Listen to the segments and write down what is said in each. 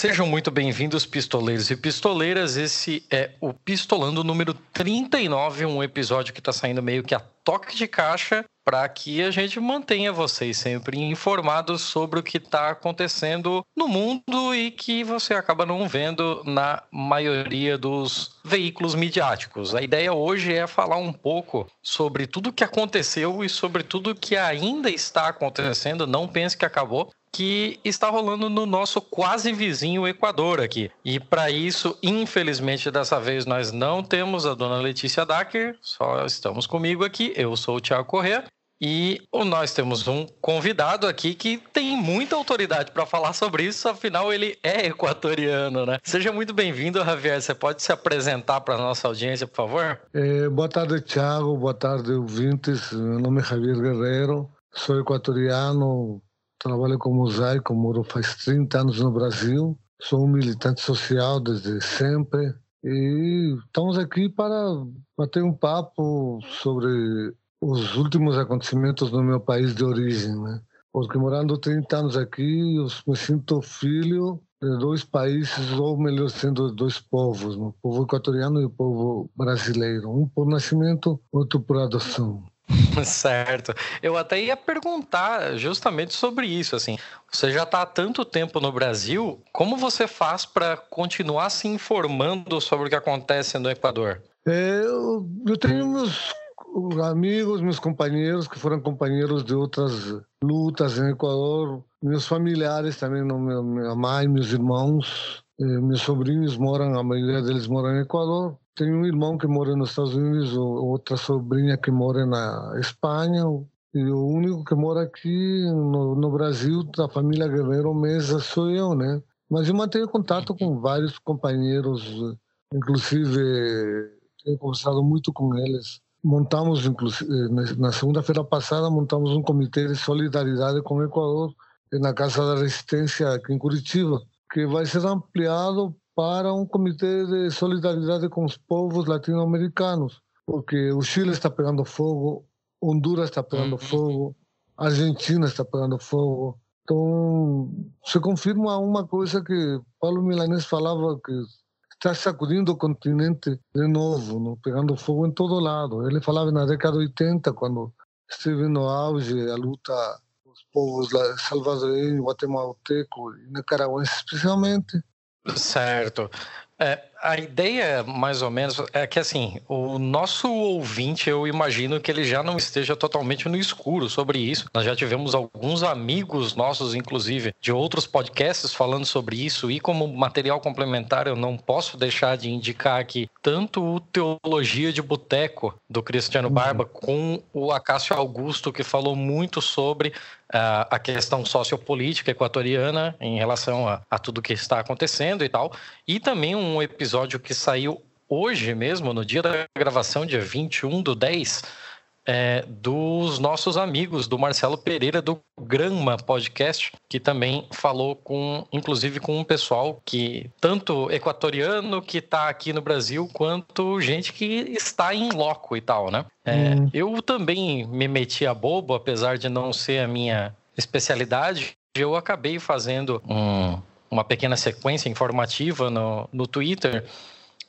Sejam muito bem-vindos, pistoleiros e pistoleiras. Esse é o Pistolando número 39, um episódio que está saindo meio que a toque de caixa para que a gente mantenha vocês sempre informados sobre o que está acontecendo no mundo e que você acaba não vendo na maioria dos veículos midiáticos. A ideia hoje é falar um pouco sobre tudo o que aconteceu e sobre tudo que ainda está acontecendo. Não pense que acabou, que está rolando no nosso quase vizinho Equador aqui. E para isso, infelizmente, dessa vez nós não temos a dona Letícia Dacker, só estamos comigo aqui. Eu sou o Tiago Corrêa. E nós temos um convidado aqui que tem muita autoridade para falar sobre isso, afinal ele é equatoriano, né? Seja muito bem-vindo, Javier. Você pode se apresentar para a nossa audiência, por favor? É, boa tarde, Thiago. Boa tarde, ouvintes. Meu nome é Javier Guerreiro. Sou equatoriano, Trabalho com mosaico, moro faz 30 anos no Brasil. Sou um militante social desde sempre. E estamos aqui para bater um papo sobre os últimos acontecimentos no meu país de origem, né? Porque morando 30 anos aqui, eu me sinto filho de dois países, ou melhor, sendo dois povos, né? o povo equatoriano e o povo brasileiro. Um por nascimento, outro por adoção. Certo. Eu até ia perguntar justamente sobre isso, assim. Você já está há tanto tempo no Brasil, como você faz para continuar se informando sobre o que acontece no Equador? Eu, eu tenho meus amigos, meus companheiros que foram companheiros de outras lutas em Equador, meus familiares também, minha mãe, meus irmãos, eh, meus sobrinhos moram, a maioria deles moram em Equador. Tenho um irmão que mora nos Estados Unidos, outra sobrinha que mora na Espanha, e o único que mora aqui no, no Brasil, da família Guerreiro Mesa, sou eu, né? Mas eu mantenho contato com vários companheiros, inclusive tenho conversado muito com eles. Montamos, inclusive, na segunda-feira passada, montamos um comitê de solidariedade com o Equador na Casa da Resistência aqui em Curitiba, que vai ser ampliado para um comitê de solidariedade com os povos latino-americanos, porque o Chile está pegando fogo, Honduras está pegando fogo, Argentina está pegando fogo. Então, se confirma uma coisa que Paulo Milanês falava, que está sacudindo o continente de novo, não? pegando fogo em todo lado. Ele falava na década de 80, quando esteve no auge a luta dos povos salvadorenhos, guatemalteco e nicaragüense especialmente, Certo. É, a ideia, mais ou menos, é que assim, o nosso ouvinte, eu imagino que ele já não esteja totalmente no escuro sobre isso. Nós já tivemos alguns amigos nossos, inclusive, de outros podcasts falando sobre isso, e como material complementar, eu não posso deixar de indicar aqui tanto o Teologia de Boteco, do Cristiano uhum. Barba, com o Acácio Augusto, que falou muito sobre uh, a questão sociopolítica equatoriana em relação a, a tudo que está acontecendo e tal, e também um um episódio que saiu hoje mesmo, no dia da gravação, dia 21 do 10, é, dos nossos amigos, do Marcelo Pereira, do Granma Podcast, que também falou com, inclusive, com um pessoal que, tanto equatoriano que está aqui no Brasil, quanto gente que está em loco e tal, né? É, hum. Eu também me meti a bobo, apesar de não ser a minha especialidade, eu acabei fazendo um, uma pequena sequência informativa no, no Twitter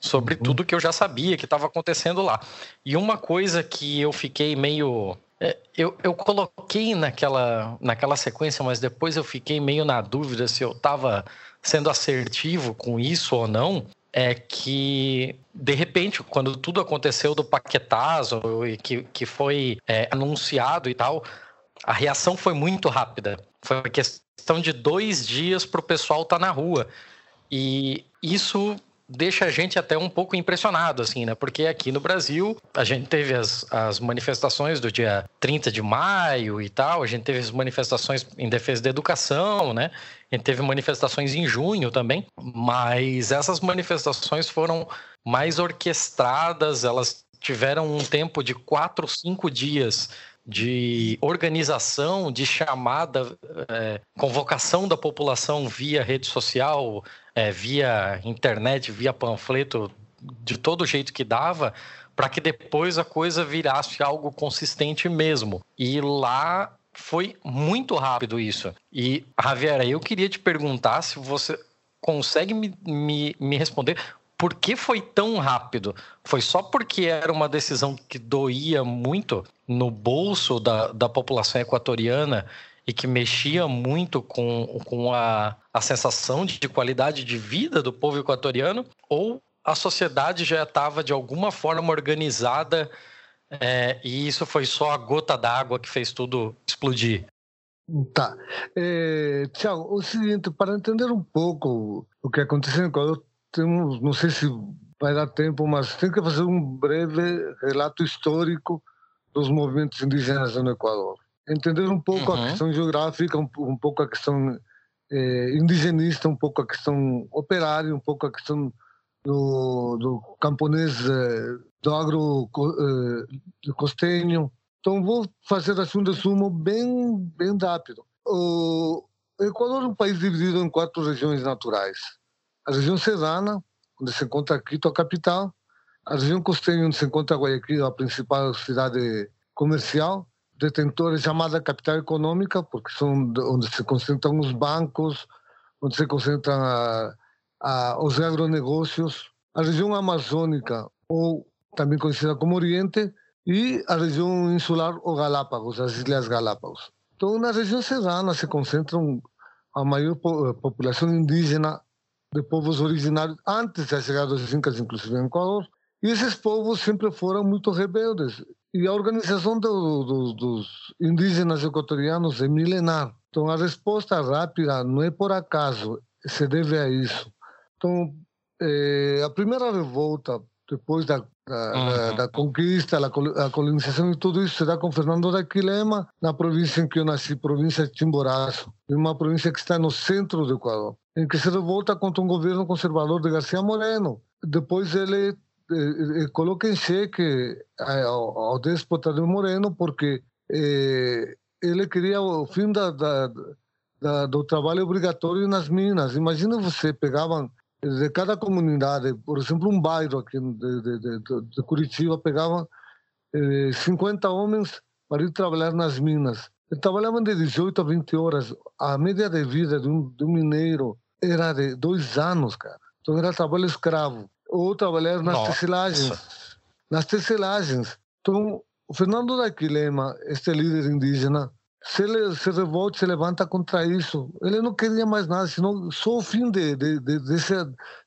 sobre uhum. tudo que eu já sabia que estava acontecendo lá. E uma coisa que eu fiquei meio. É, eu, eu coloquei naquela, naquela sequência, mas depois eu fiquei meio na dúvida se eu estava sendo assertivo com isso ou não. É que, de repente, quando tudo aconteceu do paquetazo, que, que foi é, anunciado e tal, a reação foi muito rápida. Foi questão de dois dias para o pessoal estar tá na rua. E isso deixa a gente até um pouco impressionado, assim, né? Porque aqui no Brasil a gente teve as, as manifestações do dia 30 de maio e tal, a gente teve as manifestações em defesa da educação, né? A gente teve manifestações em junho também, mas essas manifestações foram mais orquestradas, elas tiveram um tempo de quatro, cinco dias de organização, de chamada, é, convocação da população via rede social, é, via internet, via panfleto, de todo jeito que dava, para que depois a coisa virasse algo consistente mesmo. E lá foi muito rápido isso. E, Javier, eu queria te perguntar se você consegue me, me, me responder por que foi tão rápido? Foi só porque era uma decisão que doía muito no bolso da, da população equatoriana e que mexia muito com, com a, a sensação de, de qualidade de vida do povo equatoriano? Ou a sociedade já estava de alguma forma organizada é, e isso foi só a gota d'água que fez tudo explodir? Tá. É, Tiago, o seguinte, para entender um pouco o que aconteceu no Equador, temos, não sei se vai dar tempo, mas tem que fazer um breve relato histórico dos movimentos indígenas no Equador. Entender um pouco uhum. a questão geográfica, um, um pouco a questão eh, indigenista, um pouco a questão operária, um pouco a questão do, do camponês, eh, do agro eh, costenho. Então, vou fazer assim um resumo bem, bem rápido. O Equador é um país dividido em quatro regiões naturais a região serrana, onde se encontra Quito, a capital, a região costeira, onde se encontra Guayaquil, a principal cidade comercial, detentora chamada capital econômica, porque são onde se concentram os bancos, onde se concentram a, a, os agronegócios, a região amazônica, ou também conhecida como Oriente, e a região insular, ou Galápagos, as Ilhas Galápagos. Então, na região serrana se concentram a maior população indígena de povos originários antes da chegada dos incas, inclusive em Equador. E esses povos sempre foram muito rebeldes. E a organização do, do, dos indígenas equatorianos é milenar. Então, a resposta rápida não é por acaso, se deve a isso. Então, é, a primeira revolta, depois da, da, uhum. da conquista, a colonização e tudo isso, se dá com Fernando da Quilema, na província em que eu nasci, província de Chimborazo, uma província que está no centro do Equador em que se revolta contra um governo conservador de Garcia Moreno. Depois ele, ele coloca em xeque ao, ao déspota de Moreno porque eh, ele queria o fim da, da, da, do trabalho obrigatório nas minas. Imagina você pegavam de cada comunidade, por exemplo, um bairro aqui de, de, de, de Curitiba, pegavam eh, 50 homens para ir trabalhar nas minas. Trabalhavam de 18 a 20 horas. A média de vida de um, um mineiro era de dois anos, cara. Então era trabalho escravo. Ou trabalhar nas Nossa. tecelagens. Nas tecelagens. Então, o Fernando da Quilema, este líder indígena, se ele se revolta, se levanta contra isso. Ele não queria mais nada, senão só o fim de, de, de, desse,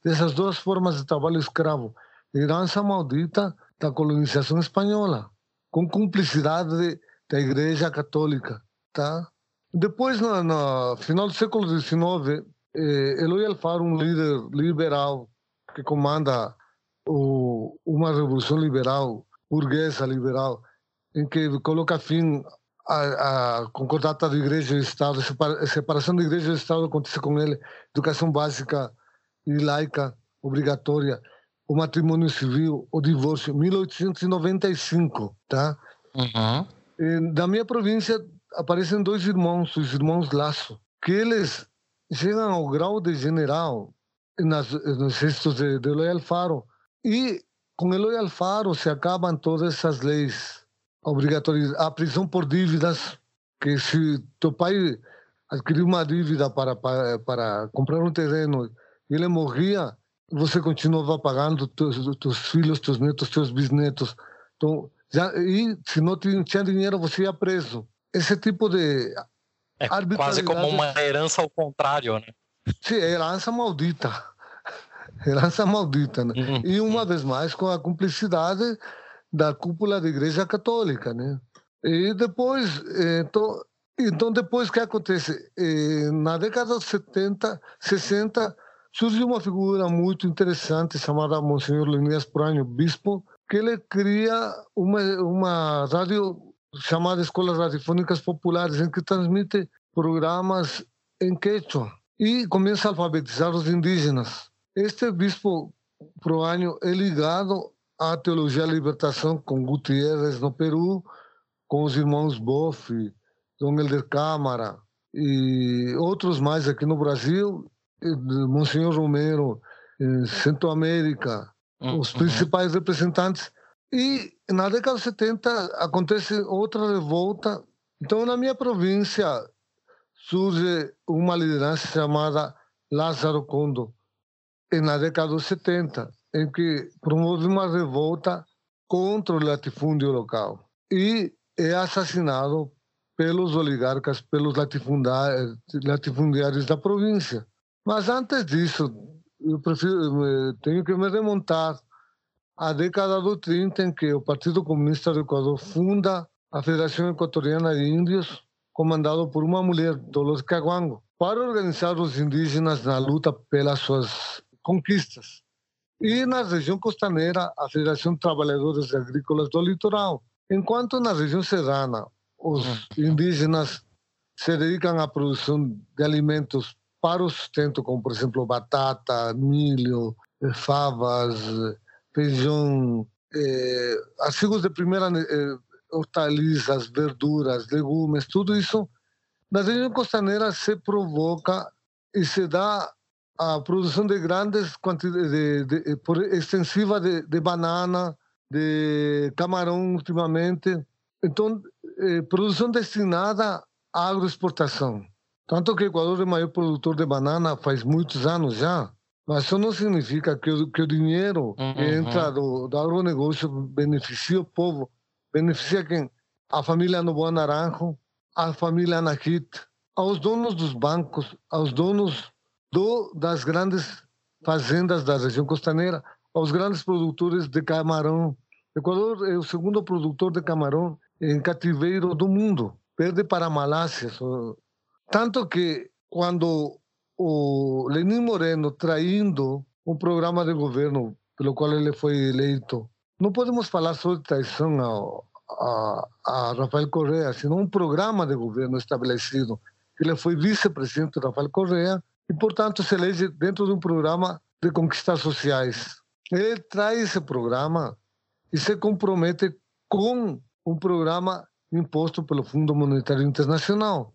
dessas duas formas de trabalho escravo. Herança maldita da colonização espanhola, com cumplicidade da Igreja Católica, tá? Depois, no, no final do século XIX, eh, Eloy Alfaro, um líder liberal que comanda o, uma revolução liberal, burguesa liberal, em que coloca fim à, à concordata de igreja e Estado, a separação de igreja e Estado acontece com ele, educação básica e laica obrigatória, o matrimônio civil, o divórcio, 1895, tá? Uhum. E, na minha província aparecem dois irmãos, os irmãos Laço, que eles chegam ao grau de general nas, nos gestos de, de Eloy Alfaro. E com Eloy Alfaro se acabam todas essas leis obrigatórias. A prisão por dívidas, que se teu pai adquiriu uma dívida para, para, para comprar um terreno e ele morria, você continuava pagando teus, teus filhos, teus netos, teus bisnetos. Então, já, e se não tinha dinheiro, você ia preso. Esse tipo de é quase como uma herança ao contrário, né? Sim, é herança maldita. Herança maldita, né? Uhum. E uma vez mais com a cumplicidade da cúpula da Igreja Católica, né? E depois, então, então depois que acontece? Na década de 70, 60, surgiu uma figura muito interessante chamada Monsenhor Lenias Puranho, bispo, que ele cria uma, uma rádio chamada Escolas Radiofônicas Populares, em que transmite programas em quechua e começa a alfabetizar os indígenas. Este bispo Proânio é ligado à teologia da libertação com Gutierrez no Peru, com os irmãos Boff, Dom Helder Câmara e outros mais aqui no Brasil, Monsenhor Romero, em Centro-América, hum, os uhum. principais representantes e na década de 70 acontece outra revolta. Então, na minha província, surge uma liderança chamada Lázaro Condo na década dos 70, em que promove uma revolta contra o latifúndio local e é assassinado pelos oligarcas, pelos latifundiários da província. Mas antes disso, eu prefiro, tenho que me remontar à década do 30, em que o Partido Comunista do Equador funda a Federação Equatoriana de Índios, comandado por uma mulher, Dolores Caguango, para organizar os indígenas na luta pelas suas conquistas. E na região costaneira, a Federação de Trabalhadores Agrícolas do Litoral. Enquanto na região serrana, os hum. indígenas se dedicam à produção de alimentos para o sustento, como, por exemplo, batata, milho, eh, favas, feijão, eh, artigos de primeira eh, hortaliças, verduras, legumes, tudo isso na região costaneira se provoca e se dá a produção de grandes quantidades, de, de, por extensiva de, de, banana, de camarão ultimamente. Então, eh, produção destinada à agroexportação. Tanto que o Equador é o maior produtor de banana faz muitos anos já, mas isso não significa que o, que o dinheiro uhum. que entra do, do agronegócio beneficia o povo, beneficia quem? A família Novoa Naranjo, a família Anakit, aos donos dos bancos, aos donos do, das grandes fazendas da região costaneira aos grandes produtores de camarão. O Equador é o segundo produtor de camarão em cativeiro do mundo, perde para a Malásia. Tanto que quando o Lenin Moreno traindo um programa de governo pelo qual ele foi eleito, não podemos falar só de traição ao, a, a Rafael Correa, senão um programa de governo estabelecido. Ele foi vice-presidente Rafael Correa e, portanto, se elege dentro de um programa de conquistas sociais. Ele traz esse programa e se compromete com um programa imposto pelo Fundo Monetário Internacional.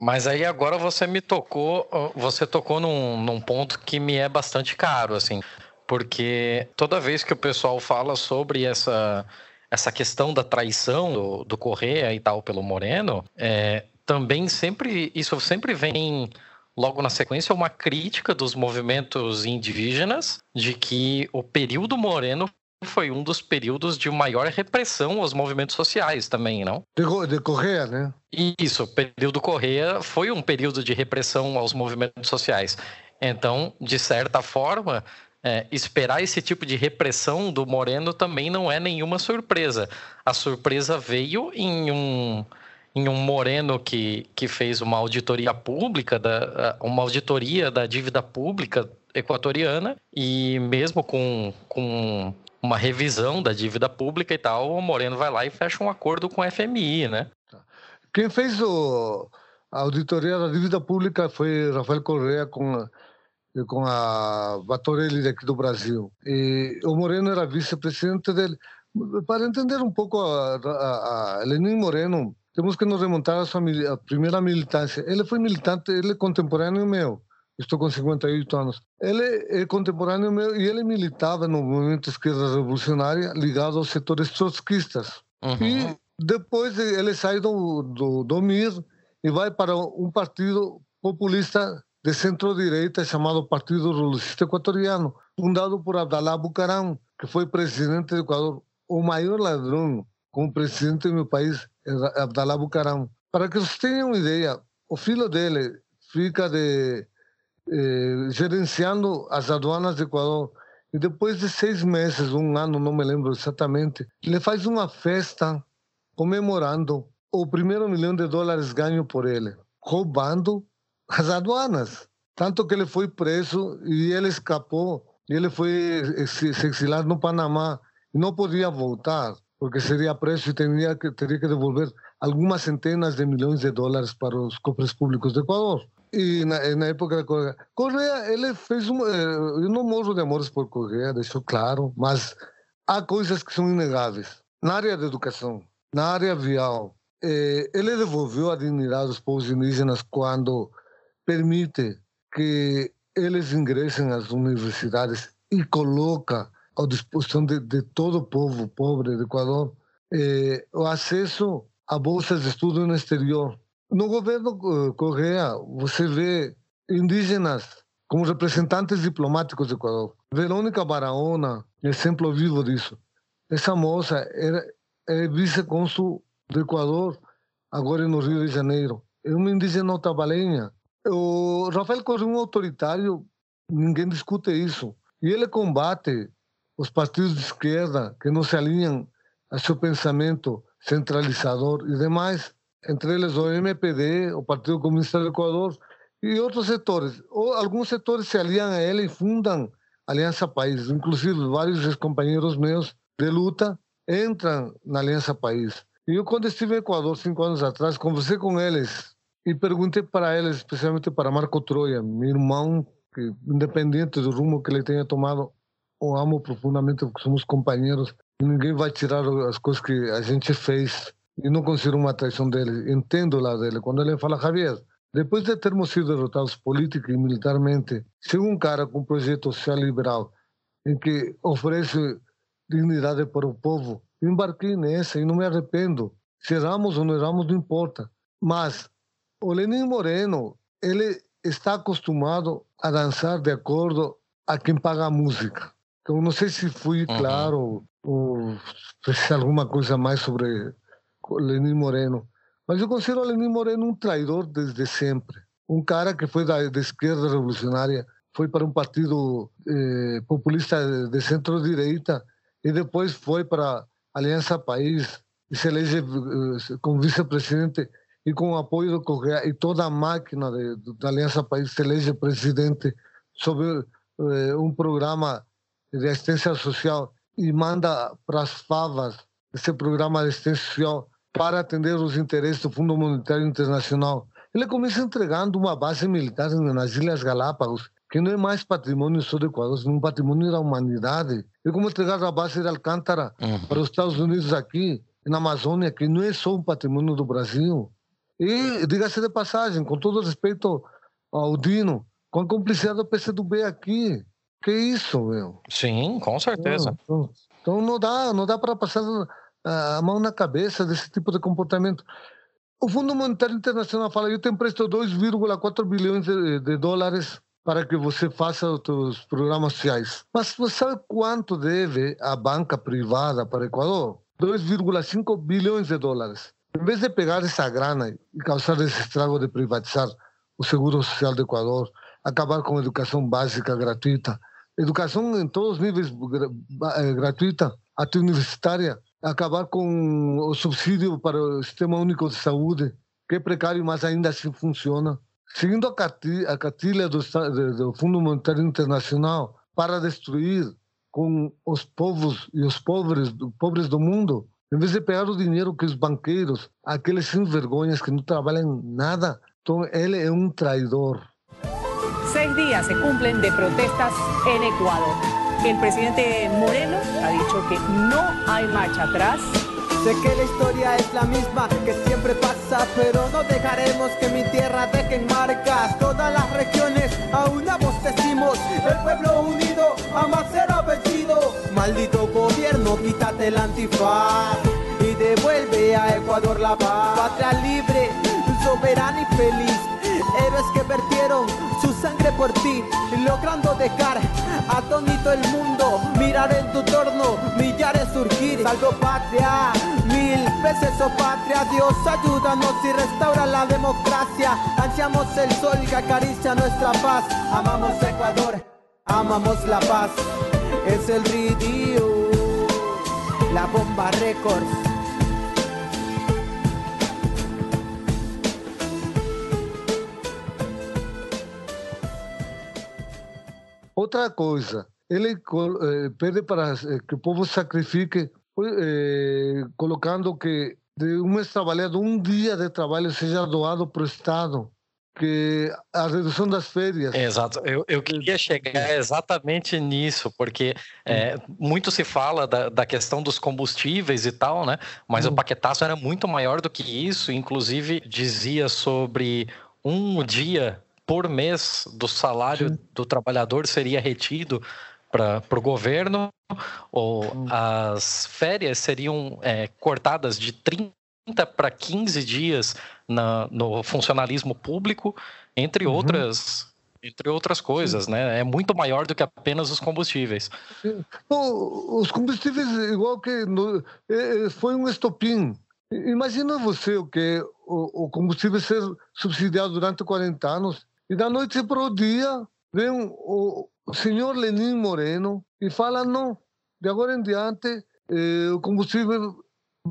Mas aí agora você me tocou, você tocou num, num ponto que me é bastante caro, assim, porque toda vez que o pessoal fala sobre essa, essa questão da traição do, do Correia e tal pelo Moreno, é, também sempre isso sempre vem logo na sequência, uma crítica dos movimentos indígenas de que o período moreno foi um dos períodos de maior repressão aos movimentos sociais também, não? De, de Correia, né? Isso, o período Correia foi um período de repressão aos movimentos sociais. Então, de certa forma, é, esperar esse tipo de repressão do Moreno também não é nenhuma surpresa. A surpresa veio em um em um Moreno que, que fez uma auditoria pública, da, uma auditoria da dívida pública equatoriana, e mesmo com, com uma revisão da dívida pública e tal, o Moreno vai lá e fecha um acordo com a FMI, né? Quem fez o, a auditoria da dívida pública foi Rafael Correa com com a Batorelli daqui do Brasil. E o Moreno era vice-presidente dele. Para entender um pouco a, a, a Lenin Moreno, temos que nos remontar à sua primeira militância. Ele foi militante, ele é contemporâneo meu. Estou com 58 anos. Ele é contemporâneo meu e ele militava no movimento esquerda revolucionária ligado aos setores trotskistas. Uhum. E depois ele sai do, do, do MIR e vai para um partido populista de centro-direita chamado Partido Revolucionista Equatoriano, fundado por Abdalá Bucaram, que foi presidente do Equador, o maior ladrão como presidente do meu país Abdalá Bucaram. Para que vocês tenham uma ideia, o filho dele fica de, eh, gerenciando as aduanas do Equador e depois de seis meses, um ano, não me lembro exatamente, ele faz uma festa comemorando o primeiro milhão de dólares ganho por ele, roubando as aduanas. Tanto que ele foi preso e ele escapou. E ele foi se exilado no Panamá e não podia voltar porque seria preso e teria que, teria que devolver algumas centenas de milhões de dólares para os cofres públicos do Equador. E na, na época da Correia, Correia, ele fez um. Eh, eu não morro de amores por Correia, deixou claro, mas há coisas que são inegáveis. Na área da educação, na área vial, eh, ele devolveu a dignidade dos povos indígenas quando permite que eles ingressem às universidades e coloca à disposição de, de todo o povo pobre do Equador eh, o acesso a bolsas de estudo no exterior. No governo eh, Correia, você vê indígenas como representantes diplomáticos do Equador. Verônica Barahona, exemplo vivo disso. Essa moça era, é vice-cônsul do Equador, agora no Rio de Janeiro. É uma indígena trabalhenha. O Rafael Correa é um autoritário, ninguém discute isso. E ele combate os partidos de esquerda que não se alinham a seu pensamento centralizador e demais, entre eles o MPD, o Partido Comunista do Equador e outros setores. Ou alguns setores se aliam a ele e fundam Aliança País. Inclusive, vários ex-companheiros meus de luta entram na Aliança País. E eu, quando estive no Equador, cinco anos atrás, conversei com eles e perguntei para eles, especialmente para Marco Troia, meu irmão, que independente do rumo que ele tenha tomado, o amo profundamente porque somos companheiros e ninguém vai tirar as coisas que a gente fez e não considero uma traição dele. Entendo lá dele. Quando ele fala, Javier, depois de termos sido derrotados política e militarmente, chega um cara com um projeto social liberal em que oferece dignidade para o povo, embarquei nessa e não me arrependo. Se erramos ou não erramos, não importa. Mas o Lenin Moreno, ele está acostumado a dançar de acordo a quem paga a música. Então, não sei se fui uhum. claro ou fez alguma coisa mais sobre Lenin Moreno. Mas eu considero Lenin Moreno um traidor desde sempre. Um cara que foi da, da esquerda revolucionária, foi para um partido eh, populista de centro-direita e depois foi para a Aliança País e se elege eh, como vice-presidente e com o apoio do Correia e toda a máquina de, da Aliança País se elege presidente sobre eh, um programa de assistência social e manda para as favas esse programa de assistência social para atender os interesses do Fundo Monetário Internacional. Ele começa entregando uma base militar nas Ilhas Galápagos, que não é mais patrimônio só do Equador, é um patrimônio da humanidade. É como entregar a base de Alcântara uhum. para os Estados Unidos aqui, na Amazônia, que não é só um patrimônio do Brasil. E, diga-se de passagem, com todo respeito ao Dino, com a cumplicidade do PCdoB aqui, que isso, meu? Sim, com certeza. Então, então não dá, não dá para passar a mão na cabeça desse tipo de comportamento. O Fundo Monetário Internacional fala: eu te empresto 2,4 bilhões de, de, dólares para que você faça os seus programas sociais. Mas você sabe quanto deve a banca privada para o Equador? 2,5 bilhões de dólares. Em vez de pegar essa grana e causar esse estrago de privatizar o Seguro Social do Equador, acabar com a educação básica gratuita, educação em todos os níveis eh, gratuita, até universitária, acabar com o subsídio para o Sistema Único de Saúde, que é precário, mas ainda assim funciona. Seguindo a cartilha do, do Fundo Monetário Internacional para destruir com os povos e os pobres, pobres do mundo, em vez de pegar o dinheiro que os banqueiros, aqueles sem vergonhas que não trabalham nada, então ele é um traidor. Seis días se cumplen de protestas en Ecuador. El presidente Moreno ha dicho que no hay marcha atrás. Sé que la historia es la misma que siempre pasa, pero no dejaremos que mi tierra dejen marcas. Todas las regiones a una voz decimos, el pueblo unido jamás será vencido. Maldito gobierno, quítate el antifaz y devuelve a Ecuador la paz. Patria libre, soberana y feliz. Héroes que vertieron su sangre por ti, logrando dejar atónito el mundo, mirar en tu torno, millares surgir, salvo patria, mil veces oh patria, Dios ayúdanos y restaura la democracia, ansiamos el sol que acaricia nuestra paz, amamos Ecuador, amamos la paz, es el río, la bomba records. Outra coisa, ele eh, pede para eh, que o povo sacrifique, eh, colocando que de um mês trabalhado, um dia de trabalho seja doado para o Estado que a redução das férias. Exato, eu, eu queria chegar exatamente nisso, porque é, muito se fala da, da, questão dos combustíveis e tal, né? Mas hum. o paquetaço era muito maior do que isso, inclusive dizia sobre um dia por mês do salário Sim. do trabalhador seria retido para o governo, ou hum. as férias seriam é, cortadas de 30 para 15 dias na, no funcionalismo público, entre uhum. outras entre outras coisas, né? É muito maior do que apenas os combustíveis. Bom, os combustíveis, igual que no, é, é, foi um estopim. Imagina você o que o, combustível ser subsidiado durante 40 anos e da noite para o dia vem o, o senhor Lenin Moreno e fala não, de agora em diante eh, o combustível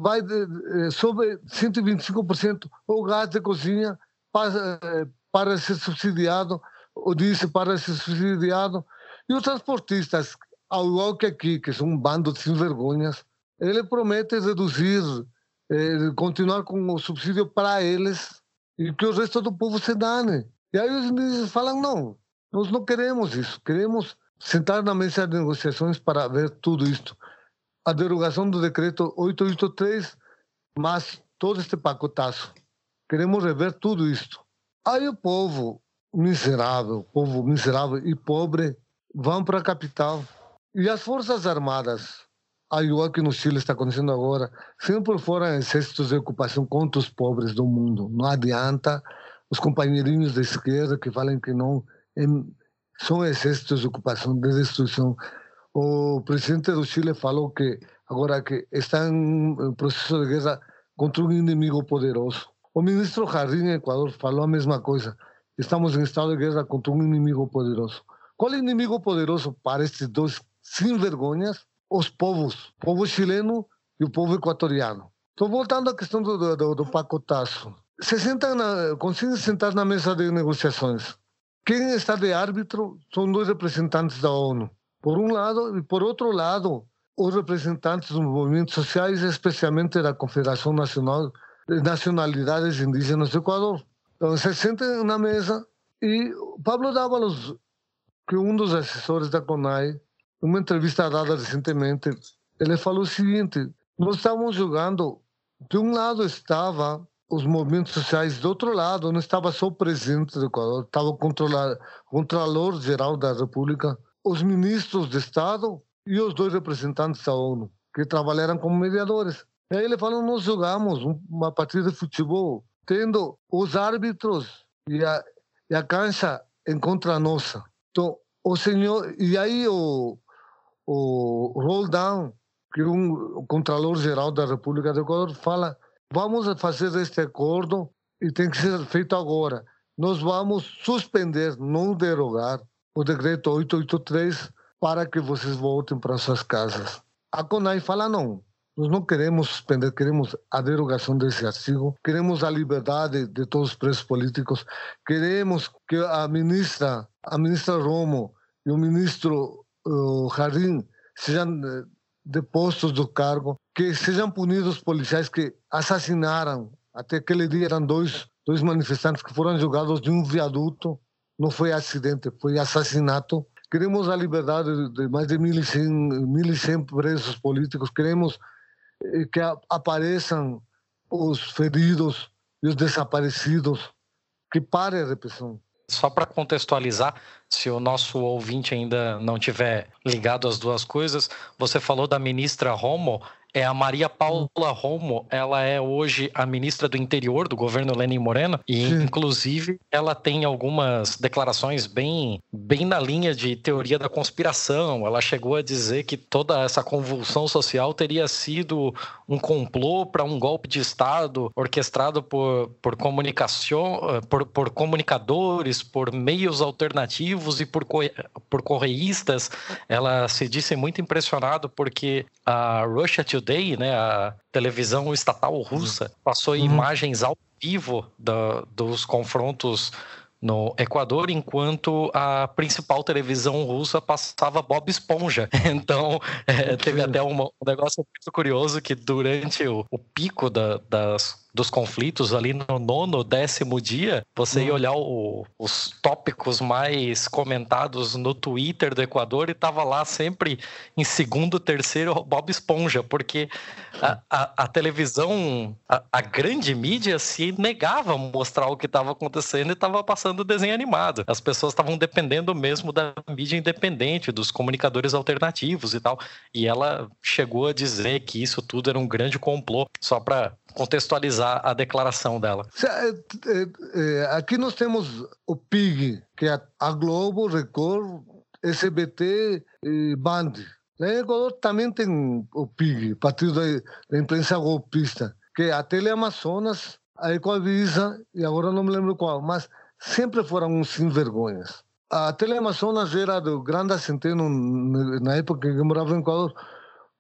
vai de, eh, sobre 125% o gás de cozinha para, eh, para ser subsidiado, ou disse para ser subsidiado, e os transportistas, ao igual que aqui, que são um bando de sem vergonhas, ele promete reduzir, eh, continuar com o subsídio para eles e que o resto do povo se dane. E aí os indígenas falam, não, nós não queremos isso, queremos sentar na mesa de negociações para ver tudo isto. A derogação do decreto 883, mas todo este pacotaço. Queremos rever tudo isto. Aí o povo miserável, povo miserável e pobre, vão para a capital. E as Forças Armadas, igual que no Chile está acontecendo agora, sempre foram exércitos de ocupação contra os pobres do mundo. Não adianta os companheirinhos da esquerda que falam que não, são exércitos de ocupação, de destruição. O presidente do Chile falou que agora que está em processo de guerra contra um inimigo poderoso. O ministro Jardim, Equador, falou a mesma coisa. Estamos em estado de guerra contra um inimigo poderoso. Qual é o inimigo poderoso para estes dois sem vergonhas? Os povos, o povo chileno e o povo equatoriano. Estou voltando à questão do, do, do pacotaço. Se sentam na, conseguem sentar na mesa de negociações. Quem está de árbitro são dois representantes da ONU. Por um lado, e por outro lado, os representantes dos movimentos sociais, especialmente da Confederação Nacional de Nacionalidades Indígenas do Equador. Então, se sentem na mesa e Pablo Dávalos, que é um dos assessores da CONAI, uma entrevista dada recentemente, ele falou o seguinte: nós estávamos jogando, de um lado estava os movimentos sociais, do outro lado não estava só o presidente do Equador, estava o controlador geral da República, os ministros de Estado e os dois representantes da ONU, que trabalharam como mediadores. E aí ele falou: nós jogamos uma partida de futebol tendo os árbitros e a, e a cancha em contra nossa. Então, o senhor, e aí o, o Roldan, que é um o Contralor Geral da República do Equador, fala: vamos fazer este acordo e tem que ser feito agora. Nós vamos suspender, não derogar, o decreto 883 para que vocês voltem para suas casas. A CONAI fala: não, nós não queremos suspender, queremos a derogação desse artigo, queremos a liberdade de todos os presos políticos, queremos que a ministra, a ministra Romo e o ministro uh, sejam uh, depostos do cargo, que sejam punidos os policiais que assassinaram, até aquele dia eram dois, dois manifestantes que foram julgados de um viaduto, não foi acidente, foi assassinato. Queremos a liberdade de mais de 1.100, 1.100 presos políticos, queremos que apareçam os feridos e os desaparecidos, que pare a repressão. Só para contextualizar, se o nosso ouvinte ainda não tiver ligado as duas coisas, você falou da ministra Romo, é a Maria Paula Romo, ela é hoje a ministra do interior do governo Lenin Moreno e Sim. inclusive ela tem algumas declarações bem bem na linha de teoria da conspiração. Ela chegou a dizer que toda essa convulsão social teria sido um complô para um golpe de estado orquestrado por por comunicação, por, por comunicadores, por meios alternativos e por por correístas. Ela se disse muito impressionado porque a Russia Today, né, a televisão estatal russa, passou uhum. imagens ao vivo da, dos confrontos no Equador, enquanto a principal televisão russa passava Bob Esponja. Então, é, teve até um, um, negócio muito curioso que durante o, o pico da, das dos conflitos ali no nono, décimo dia, você ia hum. olhar o, os tópicos mais comentados no Twitter do Equador e tava lá sempre em segundo, terceiro Bob Esponja, porque a, a, a televisão, a, a, grande mídia se negava a mostrar o que estava acontecendo e estava passando desenho animado. As pessoas estavam dependendo mesmo da mídia independente, dos comunicadores alternativos e tal. E ela chegou a dizer que isso tudo era um grande complô, só para contextualizar a declaração dela. Aqui nós temos o PIG, que é a Globo, Record, SBT e Band. Em Equador também tem o PIG, Partido da Imprensa Golpista, que é a Teleamazonas, a Ecoavisa e agora não me lembro qual, mas sempre foram uns sem vergonhas. A Teleamazonas era do Grande Centeno, na época que eu morava em Equador,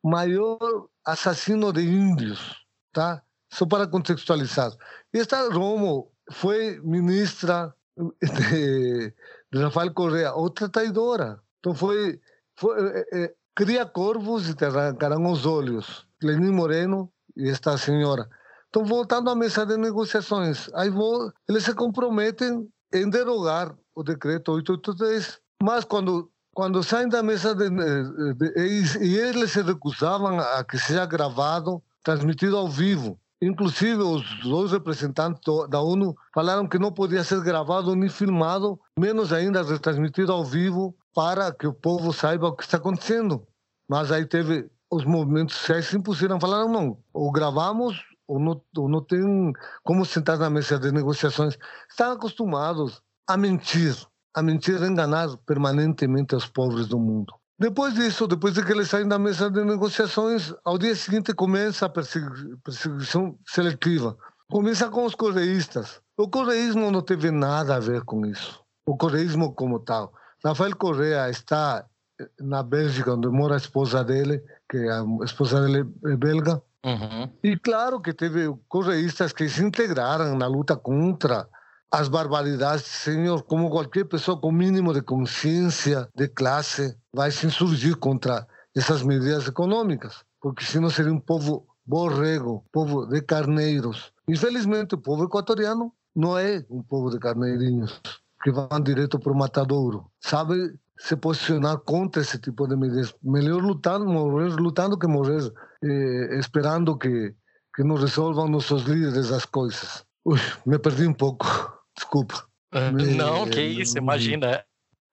maior assassino de índios, tá? Só para contextualizar. Esta Romo foi ministra de, Rafael Correa, outra traidora. Então foi, foi é, é, cria corvos e te arrancarão os olhos. Lenin Moreno e esta senhora. Então, voltando à mesa de negociações, aí vou, eles se comprometem em derogar o decreto 883, mas quando quando saem da mesa de, de, de, e eles se recusavam a que seja gravado, transmitido ao vivo. Inclusive, os dois representantes da ONU falaram que não podia ser gravado nem filmado, menos ainda retransmitido ao vivo, para que o povo saiba o que está acontecendo. Mas aí teve os movimentos sociais se impuseram, falaram não, ou gravamos ou não, ou não tem como sentar na mesa de negociações. Estão acostumados a mentir a mentir e enganar permanentemente os pobres do mundo. Depois disso, depois de que eles saem da mesa de negociações, ao dia seguinte começa a perseguição seletiva. Começa com os correístas. O correísmo não teve nada a ver com isso. O correísmo como tal. Rafael Correa está na Bélgica, onde mora a esposa dele, que a esposa dele é belga. Uhum. E claro que teve correístas que se integraram na luta contra as barbaridades, senhor, como qualquer pessoa com mínimo de consciência de classe vai se insurgir contra essas medidas econômicas, porque senão seria um povo borrego, povo de carneiros. Infelizmente, o povo equatoriano não é um povo de carneirinhos que vão direto para o matadouro. Sabe se posicionar contra esse tipo de medidas. Melhor lutando, morrer lutando que morrer eh, esperando que, que nos resolvam nossos líderes as coisas. Ui, me perdi um pouco. Desculpa. É, não, que isso, imagina.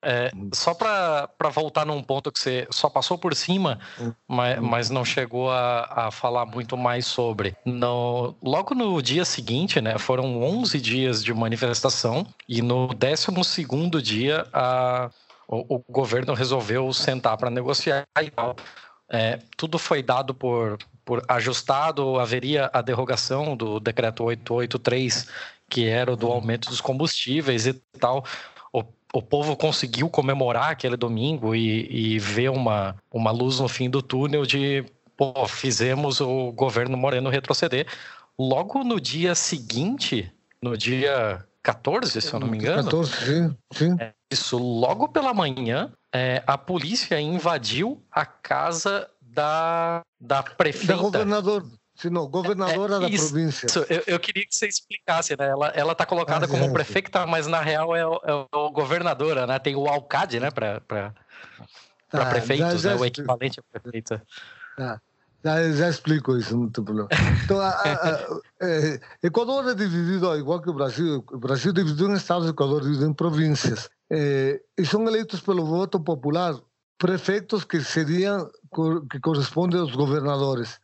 É, só para voltar num ponto que você só passou por cima, mas, mas não chegou a, a falar muito mais sobre. No, logo no dia seguinte, né, foram 11 dias de manifestação, e no 12 dia a, o, o governo resolveu sentar para negociar e tal. É, tudo foi dado por, por ajustado, haveria a derrogação do decreto 883, que era o do aumento dos combustíveis e tal. O, o povo conseguiu comemorar aquele domingo e, e ver uma, uma luz no fim do túnel de, pô, fizemos o governo Moreno retroceder. Logo no dia seguinte, no dia 14, se eu não me engano. 14, sim. sim. É, isso, logo pela manhã, é, a polícia invadiu a casa da, da prefeita. Da não, governadora é, da província. Isso, eu, eu, queria que você explicasse, né? Ela, ela tá colocada ah, como é. prefeita, mas na real é, é o governadora, né? Tem o alcade, né, para ah, prefeitos, já, já né? o equivalente à prefeita. Ah, já, já explico isso, não tem problema. Então, a, a, a, é, Equador é dividido, igual que o Brasil, o Brasil é dividido em estados, o Equador é dividido em províncias. É, e são eleitos pelo voto popular prefeitos que seriam, que correspondem aos governadores.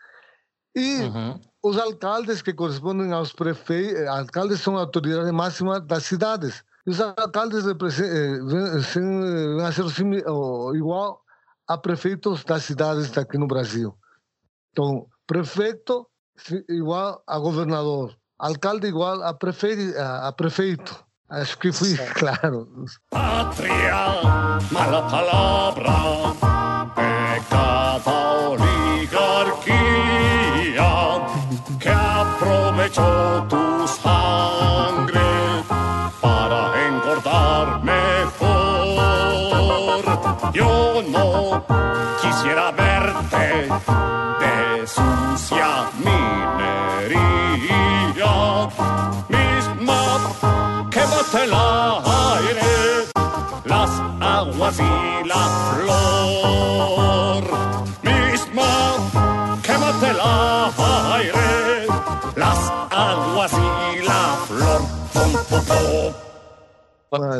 E uhum. os alcaldes que correspondem aos prefeitos, alcaldes são a autoridade máxima das cidades. E os alcaldes vêm a ser igual a prefeitos das cidades daqui no Brasil. Então, prefeito igual a governador, alcalde igual a, prefe... a prefeito. Acho que fui claro. Patria, mala palavra. Aprovechó tu sangre para engordar mejor. Yo no quisiera verte de sucia minería, misma que bate el aire, las aguas y aire las aguas y la flor.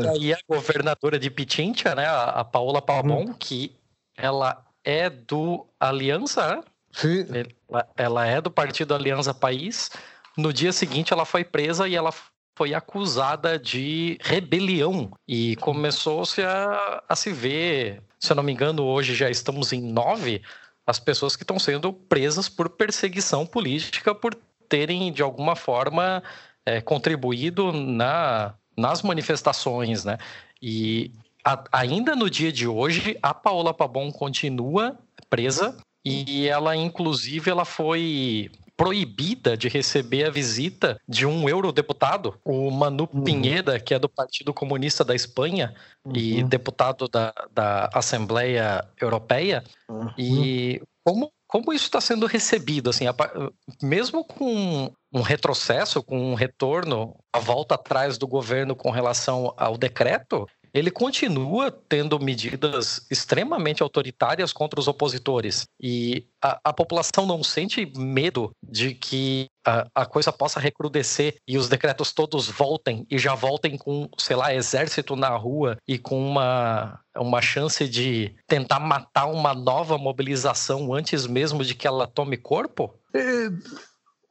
E aí a governadora de Pichincha, né, a Paola Palmon, uhum. que ela é do Aliança, né? Sim. Ela, ela é do partido Aliança País. No dia seguinte, ela foi presa e ela foi acusada de rebelião e começou-se a, a se ver, se eu não me engano, hoje já estamos em nove, as pessoas que estão sendo presas por perseguição política por terem de alguma forma é, contribuído na, nas manifestações, né? E a, ainda no dia de hoje, a Paola Pabon continua presa e ela, inclusive, ela foi proibida de receber a visita de um eurodeputado, o Manu uhum. Pinheda, que é do Partido Comunista da Espanha uhum. e deputado da, da Assembleia Europeia. Uhum. E como, como isso está sendo recebido? Assim, mesmo com um retrocesso, com um retorno, a volta atrás do governo com relação ao decreto, ele continua tendo medidas extremamente autoritárias contra os opositores. E a, a população não sente medo de que a, a, coisa possa recrudescer e os decretos todos voltem e já voltem com, sei lá, exército na rua e com uma, uma chance de tentar matar uma nova mobilização antes mesmo de que ela tome corpo? É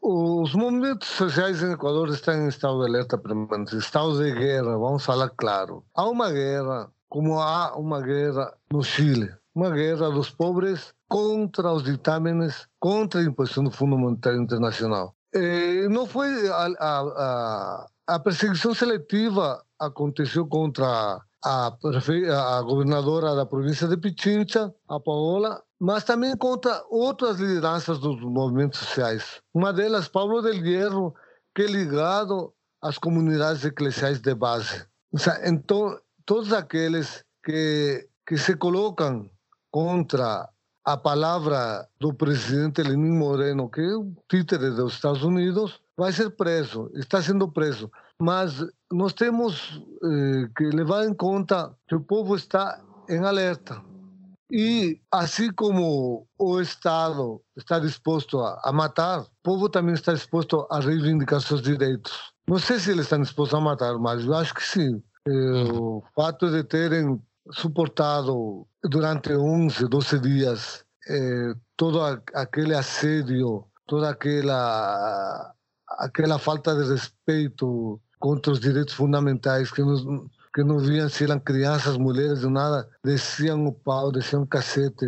os movimentos sociais em Equador estão em estado de alerta permanente, estado de guerra, vamos falar claro. Há uma guerra, como há uma guerra no Chile, uma guerra dos pobres contra os ditamenes, contra a imposição do Fundo Monetário Internacional. E não foi a, a, a, a perseguição seletiva aconteceu contra a, a governadora da província de Pichincha, a Paola, mas também contra outras lideranças dos movimentos sociais. Uma delas, Pablo del Hierro, que é ligado às comunidades eclesiais de base. Então, todos aqueles que, que se colocam contra a palavra do presidente Lenin Moreno, que é o títere dos Estados Unidos, vai ser preso, está sendo preso. Mas nós temos eh, que levar em conta que o povo está em alerta. E assim como o Estado está disposto a, matar, o povo também está disposto a reivindicar seus direitos. Não sei se eles estão dispostos a matar, mas eu acho que sim. O fato de terem suportado durante 11, 12 dias eh, todo aquele assédio, toda aquela aquela falta de respeito contra os direitos fundamentais que nos que não viam se eram crianças, mulheres, nada, desciam o pau, desciam o cacete,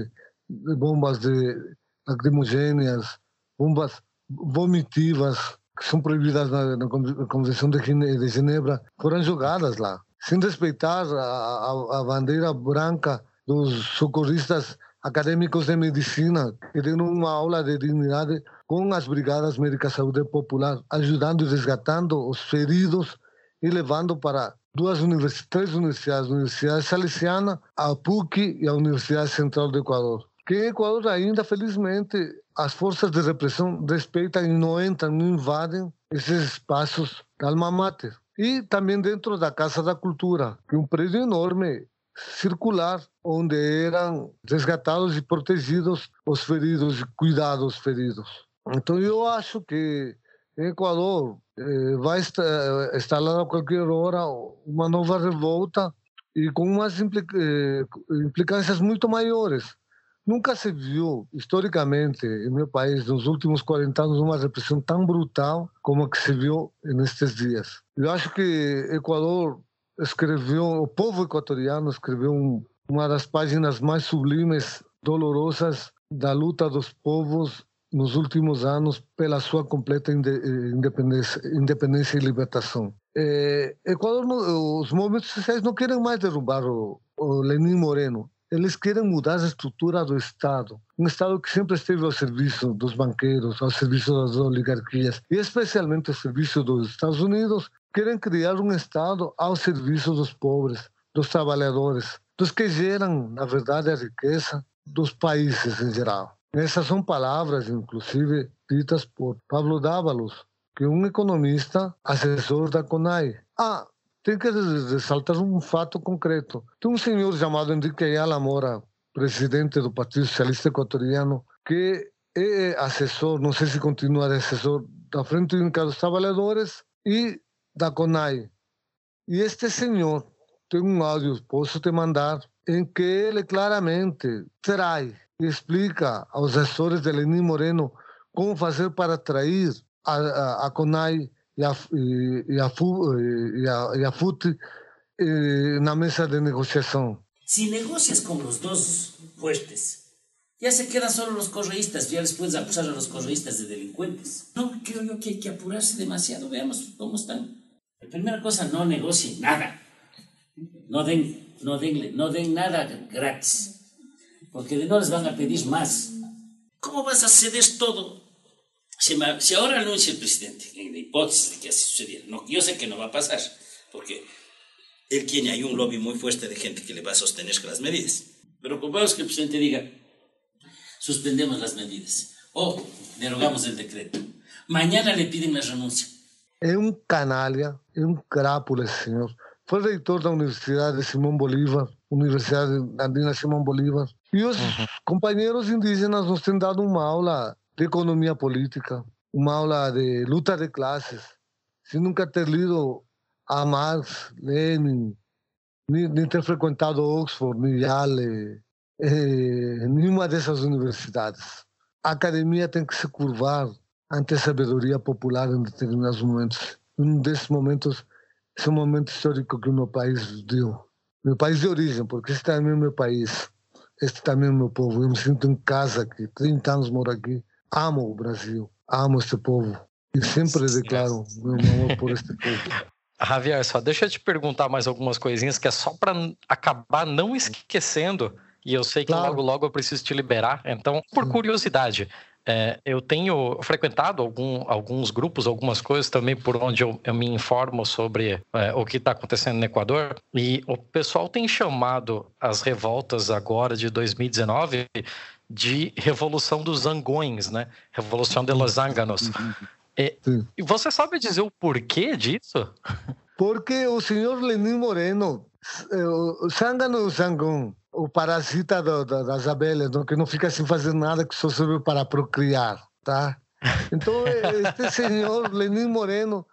bombas de lacrimogêneas, bombas vomitivas, que são proibidas na, na Convenção de, de Genebra, foram jogadas lá, sem respeitar a, a, a bandeira branca dos socorristas acadêmicos de medicina, que deram uma aula de dignidade com as brigadas médicas saúde popular, ajudando e resgatando os feridos e levando para duas universidades, três universidades, a Universidade Salesiana, a PUC e a Universidade Central do Equador. Que em Equador ainda, felizmente, as forças de repressão respeitam e não entram, não invadem esses espaços da alma mater. E também dentro da Casa da Cultura, que é um prédio enorme, circular, onde eram resgatados e protegidos os feridos e cuidados feridos. Então eu acho que em Equador eh, vai instalar a qualquer hora uma nova revolta e com umas eh, implicâncias muito maiores. Nunca se viu, historicamente, em meu país, nos últimos 40 anos, uma repressão tão brutal como a que se viu nestes dias. Eu acho que Equador escreveu, o povo equatoriano escreveu um, uma das páginas mais sublimes, dolorosas da luta dos povos nos últimos anos pela sua completa independência, independência e libertação. É, Equador, os movimentos sociais não querem mais derrubar o, o Lenin Moreno. Eles querem mudar a estrutura do Estado. Um Estado que sempre esteve ao serviço dos banqueiros, ao serviço das oligarquias, e especialmente ao serviço dos Estados Unidos, querem criar um Estado ao serviço dos pobres, dos trabalhadores, dos que geram, na verdade, a riqueza dos países em geral. Essas são palavras, inclusive, ditas por Pablo Dávalos, que é um economista assessor da CONAI. Ah, tem que ressaltar um fato concreto. Tem um senhor chamado Enrique Ayala Mora, presidente do Partido Socialista Equatoriano, que é assessor, não sei se continua assessor, da Frente Única dos Trabalhadores e da CONAI. E este senhor tem um áudio, posso te mandar, em que ele claramente trai e explica aos assessores de Lenin Moreno como fazer para atrair a, a, a CONAI a, e, a, e a, a FUT eh, mesa de negociação. Se negocias com os dois fuertes, ya se quedan solo los correístas, ya les puedes acusar a los correístas de delincuentes. No, creo yo que hay que apurarse demasiado, veamos cómo están. La primera cosa, no negocien nada. No den, no den, no den nada gratis, porque no les van a pedir más. ¿Cómo vas a ceder todo? Si, si ahora anuncia el presidente, en la hipótesis de que así sucediera, no, yo sé que no va a pasar, porque él tiene ahí un lobby muy fuerte de gente que le va a sostener con las medidas. Pero comparaos que el presidente diga, suspendemos las medidas o derogamos el decreto. Mañana le piden la renuncia. Es un canalla, es un crápula ese señor. Fue rector de la Universidad de Simón Bolívar, Universidad Andina Simón Bolívar. Y los compañeros indígenas nos han dado una aula de economía política, una aula de luta de clases. Sin nunca ter lido a Marx, Lenin, ni, ni ter frequentado Oxford, ni Yale, eh, nenhuma dessas universidades. A academia tem que se curvar ante a sabedoria popular em determinados momentos. Um desses momentos, esse é o momento histórico que o meu país deu. Meu país de origem, porque este também é o meu país. Este também é o meu povo. Eu me sinto em casa aqui. 30 anos moro aqui. Amo o Brasil. Amo este povo. E sempre declaro meu amor por este povo. Javier, só deixa eu te perguntar mais algumas coisinhas que é só para acabar não esquecendo e eu sei que claro. logo, logo eu preciso te liberar. Então, por curiosidade, é, eu tenho frequentado algum, alguns grupos, algumas coisas também por onde eu, eu me informo sobre é, o que está acontecendo no Equador. E o pessoal tem chamado as revoltas agora de 2019 de Revolução dos Zangões, né? Revolução de los Zánganos. E, e você sabe dizer o porquê disso? Porque o senhor Lenin Moreno, é, o Zángano Zangão, o parasita do, do, das abelhas, que não fica sem fazer nada, que só serve para procriar, tá? Então, este senhor Lenin Moreno,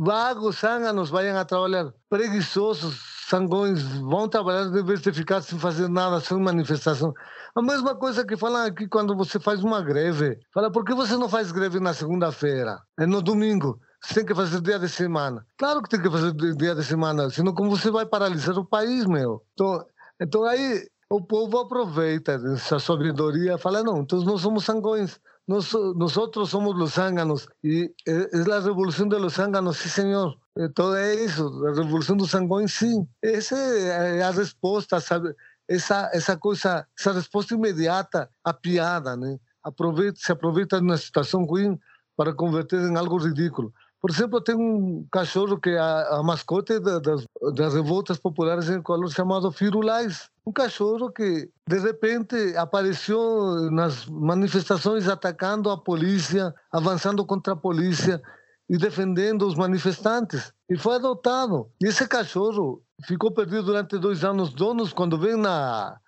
vagos, zânganos, vayan a trabalhar, preguiçosos, sangões, vão trabalhar de vez de ficar sem fazer nada, sem manifestação. A mesma coisa que falam aqui quando você faz uma greve. Fala, por que você não faz greve na segunda-feira? É no domingo. Você tem que fazer dia de semana. Claro que tem que fazer dia de semana, senão como você vai paralisar o país, meu? Então, então aí o povo aproveita essa sabedoria, fala, não, então nós somos sangões, nós, nós outros somos os zânganos, e é a revolução de los zânganos, sim, senhor. Então é isso, a revolução dos sangões, sim. Essa é a resposta, sabe? Essa, essa coisa, essa resposta imediata à piada, né? Aproveita, se aproveita de uma situação ruim para converter em algo ridículo. Por exemplo, tem um cachorro que é a, a mascote das, das revoltas populares em Equador chamado Firulais. Um cachorro que, de repente, apareceu nas manifestações atacando a polícia, avançando contra a polícia e defendendo os manifestantes. E foi adotado. E esse cachorro ficou perdido durante dois anos. Donos, quando vêm na,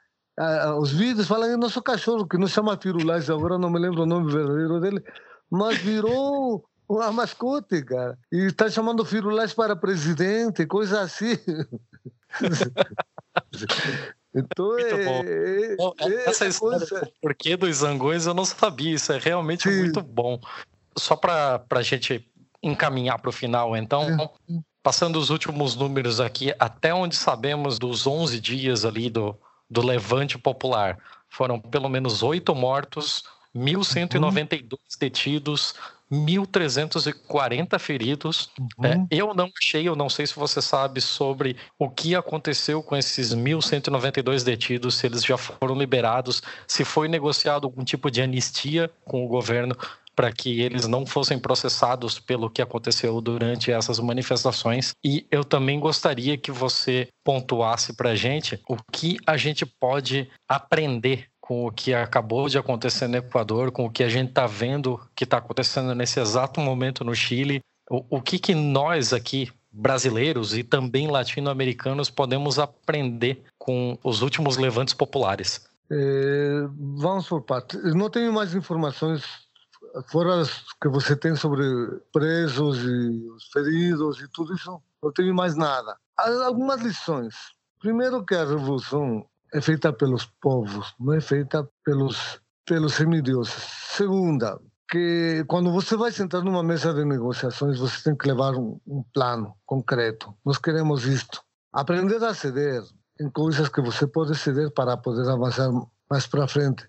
os vídeos falam nosso cachorro, que não chama Firulais, agora não me lembro o nome verdadeiro dele, mas virou uma mascote, cara. E está chamando Firulais para presidente, coisa assim. então é, é, é, Essa história coisa... do porquê dos zangões eu não sabia, isso é realmente Sim. muito bom. Só para a gente encaminhar para o final, então, passando os últimos números aqui, até onde sabemos dos 11 dias ali do, do levante popular, foram pelo menos oito mortos, 1.192 uhum. detidos, 1.340 feridos. Uhum. É, eu não achei, eu não sei se você sabe sobre o que aconteceu com esses 1.192 detidos, se eles já foram liberados, se foi negociado algum tipo de anistia com o governo para que eles não fossem processados pelo que aconteceu durante essas manifestações. E eu também gostaria que você pontuasse para a gente o que a gente pode aprender com o que acabou de acontecer no Equador, com o que a gente está vendo que está acontecendo nesse exato momento no Chile. O, o que, que nós aqui, brasileiros e também latino-americanos, podemos aprender com os últimos levantes populares? É, vamos por partes. Não tenho mais informações fora as que você tem sobre presos e os feridos e tudo isso. Não tenho mais nada. Há algumas lições. Primeiro que a revolução é feita pelos povos, não é feita pelos, pelos semideuses. Segunda, que quando você vai sentar numa mesa de negociações, você tem que levar um, um plano concreto. Nós queremos isto. Aprender a ceder em coisas que você pode ceder para poder avançar mais para frente,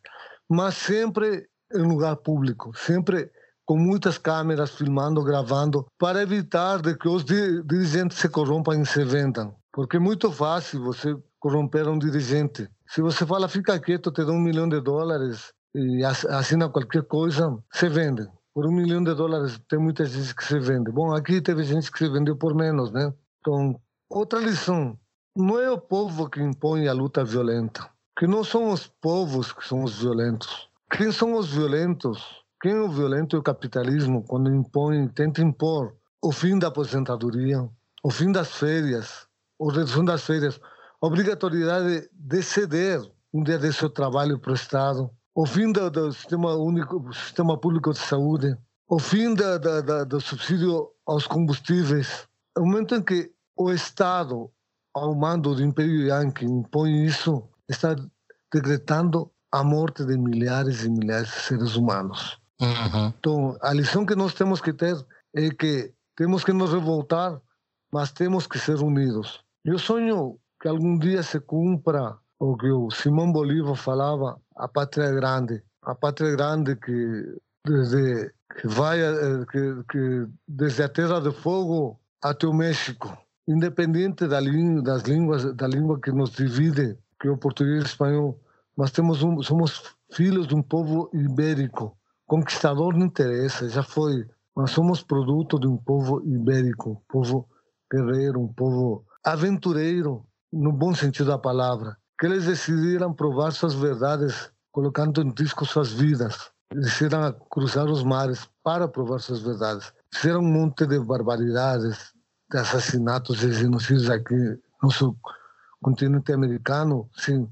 mas sempre em lugar público, sempre com muitas câmeras filmando, gravando, para evitar de que os dirigentes se corrompam e se vendam. Porque é muito fácil você corromper um dirigente. Se você fala, fica quieto, te dou um milhão de dólares e assina qualquer coisa, se vende. Por um milhão de dólares tem muita gente que se vende. Bom, aqui teve gente que se vendeu por menos, né? Então, outra lição. Não é o povo que impõe a luta violenta. Que não são os povos que são os violentos. Quem são os violentos quem é o violento é o capitalismo quando impõe, tenta impor o fim da aposentadoria, o fim das férias, a redução das férias, obrigatoriedade de ceder um dia de seu trabalho para o Estado, o fim do, do sistema único, sistema público de saúde, o fim da, da, da, do subsídio aos combustíveis. No momento em que o Estado, ao mando do Império Yankee, impõe isso, está decretando a morte de milhares e milhares de seres humanos. Uhum. Então, a lição que nós temos que ter é que temos que nos revoltar, mas temos que ser unidos. Eu sonho que algum dia se cumpra o que o Simão Bolívar falava, a pátria grande. A pátria grande que desde que vai eh, que, que desde a Terra do Fogo até o México, independente da das línguas da língua que nos divide, que é o português e o espanhol, mas temos um, somos filhos de um povo ibérico Conquistador não interessa, já foi. Nós somos produto de um povo ibérico, um povo guerreiro, um povo aventureiro, no bom sentido da palavra, que eles decidiram provar suas verdades, colocando em risco suas vidas. Decidiram cruzar os mares para provar suas verdades. Fizeram um monte de barbaridades, de assassinatos e genocídios aqui no nosso continente americano, sim,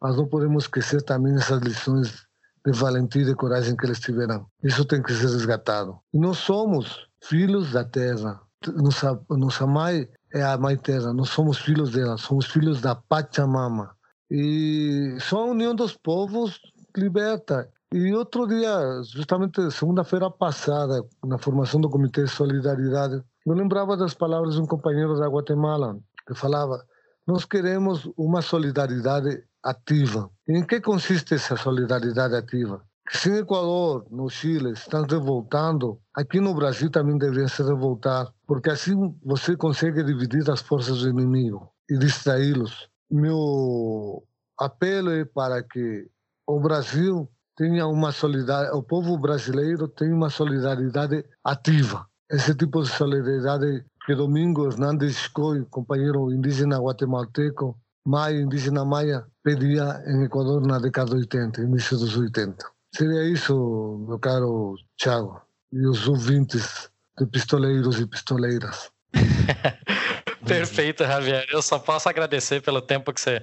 mas não podemos esquecer também essas lições de valentia e de coragem que eles tiveram. Isso tem que ser resgatado. E nós somos filhos da terra. Nossa, nossa mãe é a mãe terra. Nós somos filhos dela. Somos filhos da Pachamama. E só a união dos povos liberta. E outro dia, justamente segunda-feira passada, na formação do Comitê de Solidariedade, eu lembrava das palavras de um companheiro da Guatemala, que falava: Nós queremos uma solidariedade ativa. Em que consiste essa solidariedade ativa? Se Equador, no Chile, estão revoltando, aqui no Brasil também deveria se revoltar, porque assim você consegue dividir as forças do inimigo e distraí-los. Meu apelo é para que o Brasil tenha uma solidariedade, o povo brasileiro tenha uma solidariedade ativa. Esse tipo de solidariedade que Domingo Hernandes Coy, companheiro indígena guatemalteco, maia, indígena maia, pedia em Equador na década de 80, início dos 80. Seria isso, meu caro Thiago, e os ouvintes de pistoleiros e pistoleiras. Perfeito, Javier. Eu só posso agradecer pelo tempo que você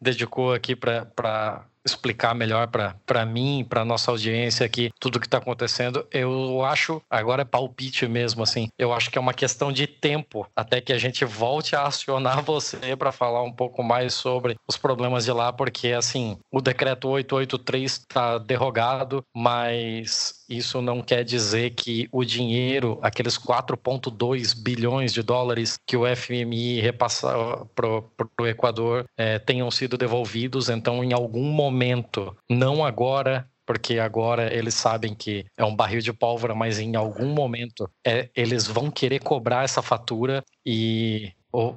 dedicou aqui para explicar melhor para mim, para nossa audiência aqui, tudo que está acontecendo. Eu acho, agora é palpite mesmo, assim, eu acho que é uma questão de tempo até que a gente volte a acionar você para falar um pouco mais sobre os problemas de lá, porque, assim, o decreto 883 está derrogado, mas isso não quer dizer que o dinheiro, aqueles 4,2 bilhões de dólares que o FMI repassou para o Equador, é, tenham sido devolvidos. Então, em algum momento, não agora, porque agora eles sabem que é um barril de pólvora, mas em algum momento é, eles vão querer cobrar essa fatura e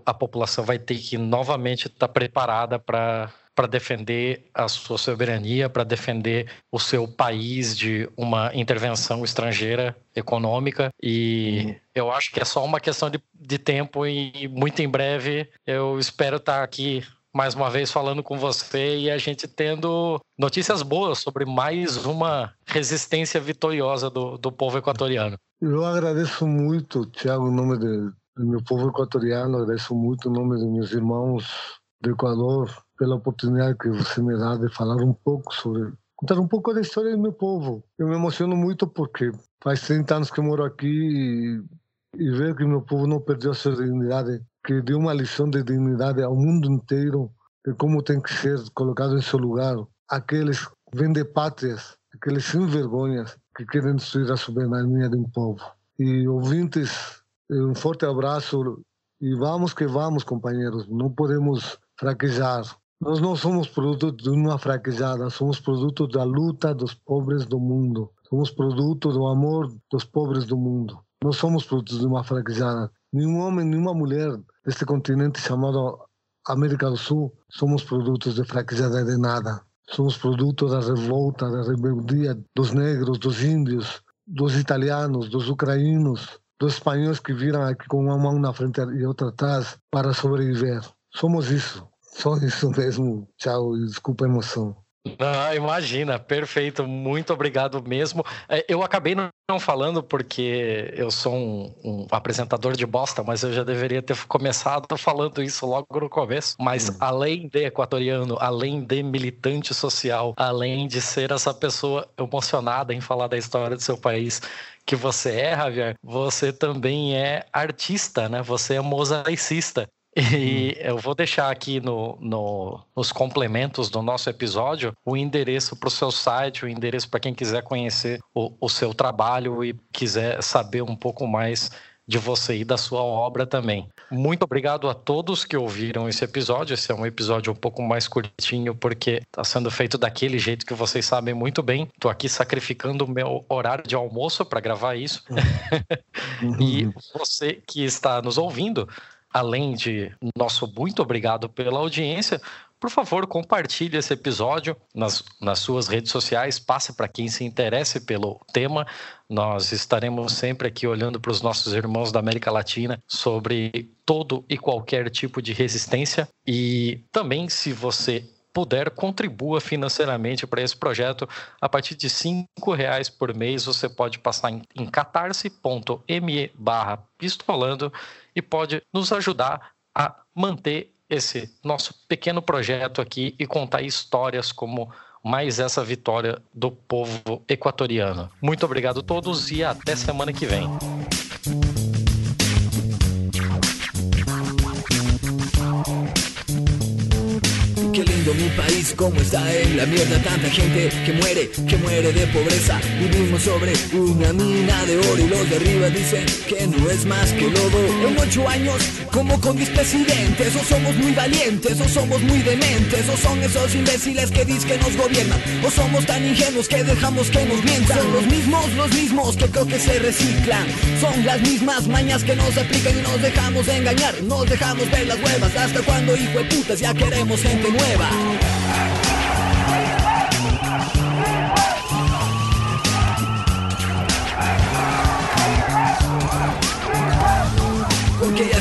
a população vai ter que novamente estar tá preparada para para defender a sua soberania, para defender o seu país de uma intervenção estrangeira econômica. E uhum. eu acho que é só uma questão de, de tempo e muito em breve eu espero estar aqui mais uma vez falando com você e a gente tendo notícias boas sobre mais uma resistência vitoriosa do, do povo equatoriano. Eu agradeço muito, Tiago, em nome de, do meu povo equatoriano, agradeço muito em nome dos meus irmãos do Equador, pela oportunidade que você me dá de falar um pouco sobre contar um pouco da história do meu povo. Eu me emociono muito porque faz 30 anos que eu moro aqui e, e ver que meu povo não perdeu a sua dignidade, que deu uma lição de dignidade ao mundo inteiro, de como tem que ser colocado em seu lugar aqueles vende-pátrias, aqueles sem vergonhas que querem destruir a soberania de um povo. E ouvintes, um forte abraço e vamos que vamos, companheiros. Não podemos fraquejar. Nós não somos produto de uma fraquejada, somos produto da luta dos pobres do mundo. Somos produto do amor dos pobres do mundo. Não somos produto de uma fraquejada. Nenhum homem, nenhuma mulher deste continente chamado América do Sul somos produtos de fraquejada de nada. Somos produto da revolta, da rebeldia dos negros, dos índios, dos italianos, dos ucranianos, dos espanhóis que viram aqui com uma mão na frente e outra atrás para sobreviver. Somos isso. Só isso mesmo. Tchau e desculpa a emoção. Ah, imagina, perfeito, muito obrigado mesmo. É, eu acabei não falando porque eu sou um, um, apresentador de bosta, mas eu já deveria ter começado falando isso logo no começo. Mas hum. além de equatoriano, além de militante social, além de ser essa pessoa emocionada em falar da história do seu país, que você é, Javier, você também é artista, né? Você é mosaicista. E hum. eu vou deixar aqui no, no, nos complementos do nosso episódio o endereço para o seu site, o endereço para quem quiser conhecer o, o seu trabalho e quiser saber um pouco mais de você e da sua obra também. Muito obrigado a todos que ouviram esse episódio. Esse é um episódio um pouco mais curtinho porque está sendo feito daquele jeito que vocês sabem muito bem. Estou aqui sacrificando o meu horário de almoço para gravar isso. Uhum. e você que está nos ouvindo, além de nosso muito obrigado pela audiência, por favor, compartilhe esse episódio nas, nas suas redes sociais, passe para quem se interesse pelo tema. Nós estaremos sempre aqui olhando para os nossos irmãos da América Latina sobre todo e qualquer tipo de resistência. E também, se você puder, contribua financeiramente para esse projeto. A partir de cinco reais por mês, você pode passar em, em catarse.me barra pistolando e pode nos ajudar a manter esse nosso pequeno projeto aqui e contar histórias como mais essa vitória do povo equatoriano. Muito obrigado a todos e até semana que vem. Mi país como está en la mierda tanta gente que muere, que muere de pobreza. Vivimos sobre una mina de oro y los de arriba dicen que no es más que lodo. En ocho años como con mis presidentes O somos muy valientes o somos muy dementes O son esos imbéciles que dicen que nos gobiernan O somos tan ingenuos que dejamos que nos mientan. Son los mismos, los mismos que creo que se reciclan. Son las mismas mañas que nos aplican y nos dejamos engañar. Nos dejamos ver las huevas hasta cuando hijo de putas ya queremos gente nueva porque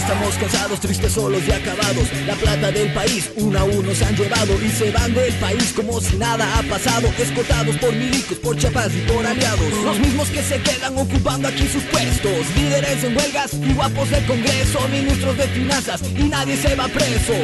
estamos cansados, tristes, solos y acabados. La plata del país, uno a uno se han llevado y se van del país como si nada ha pasado. Escotados por milicos, por chapas y por aliados. Los mismos que se quedan ocupando aquí sus puestos. Líderes en huelgas y guapos del Congreso, ministros de finanzas y nadie se va preso.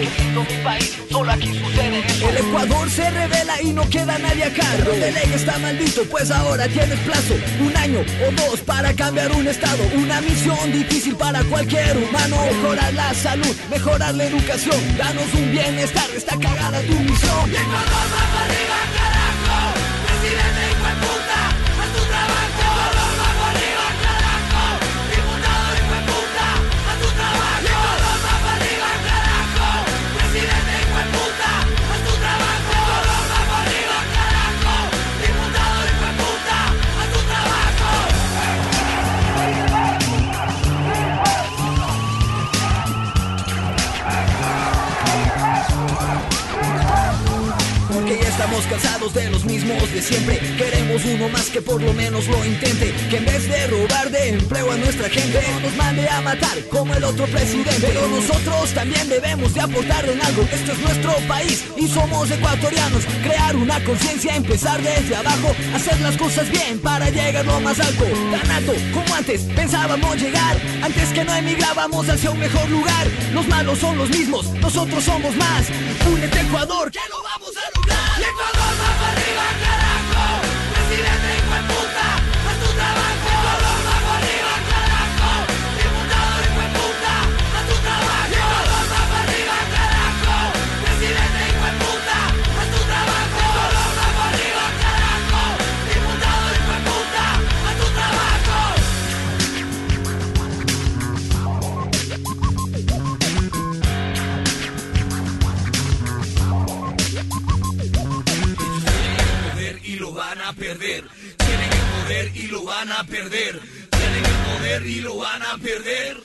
mi país, solo aquí sucede El Ecuador se revela y no queda nadie a cargo. El ley está maldito, pues ahora tienes plazo. Un año o dos para cambiar un estado. Una misión difícil para cualquier humano Mejorar la salud, mejorar la educación. Danos un bienestar, está cagada tu misión estamos cansados de los mismos de siempre. Queremos uno más que por lo menos lo intente. Que en vez de robar de empleo a nuestra gente No nos mande a matar como el otro presidente. Pero nosotros también debemos de aportar en algo. Esto es nuestro país y somos ecuatorianos. Crear una conciencia, empezar desde abajo. Hacer las cosas bien para llegar lo más alto. Tan alto como antes pensábamos llegar. Antes que no emigrábamos hacia un mejor lugar. Los malos son los mismos, nosotros somos más. Únete Ecuador, que lo vamos a Leave van a perder. Tienen el poder y lo van a perder.